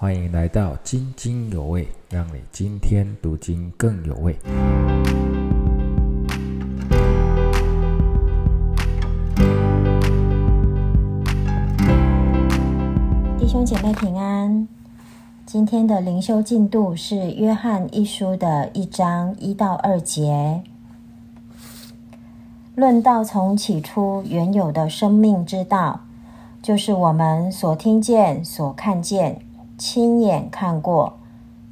欢迎来到津津有味，让你今天读经更有味。弟兄姐妹平安。今天的灵修进度是《约翰一书》的一章一到二节，论到从起初原有的生命之道，就是我们所听见、所看见。亲眼看过、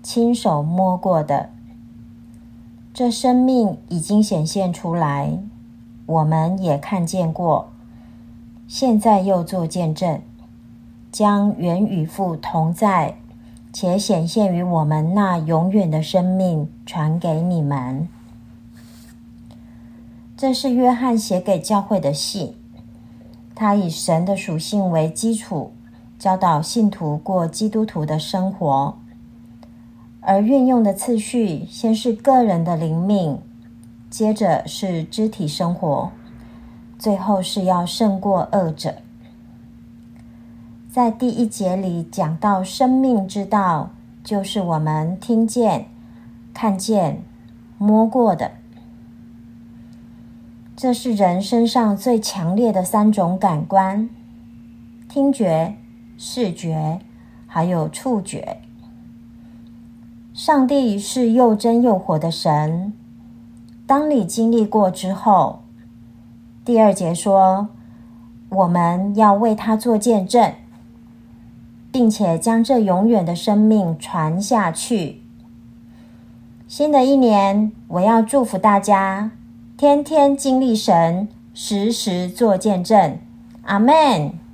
亲手摸过的，这生命已经显现出来，我们也看见过，现在又做见证，将原与父同在且显现于我们那永远的生命传给你们。这是约翰写给教会的信，他以神的属性为基础。教导信徒过基督徒的生活，而运用的次序先是个人的灵命，接着是肢体生活，最后是要胜过恶者。在第一节里讲到生命之道，就是我们听见、看见、摸过的，这是人身上最强烈的三种感官：听觉。视觉，还有触觉。上帝是又真又活的神。当你经历过之后，第二节说，我们要为他做见证，并且将这永远的生命传下去。新的一年，我要祝福大家，天天经历神，时时做见证。阿门。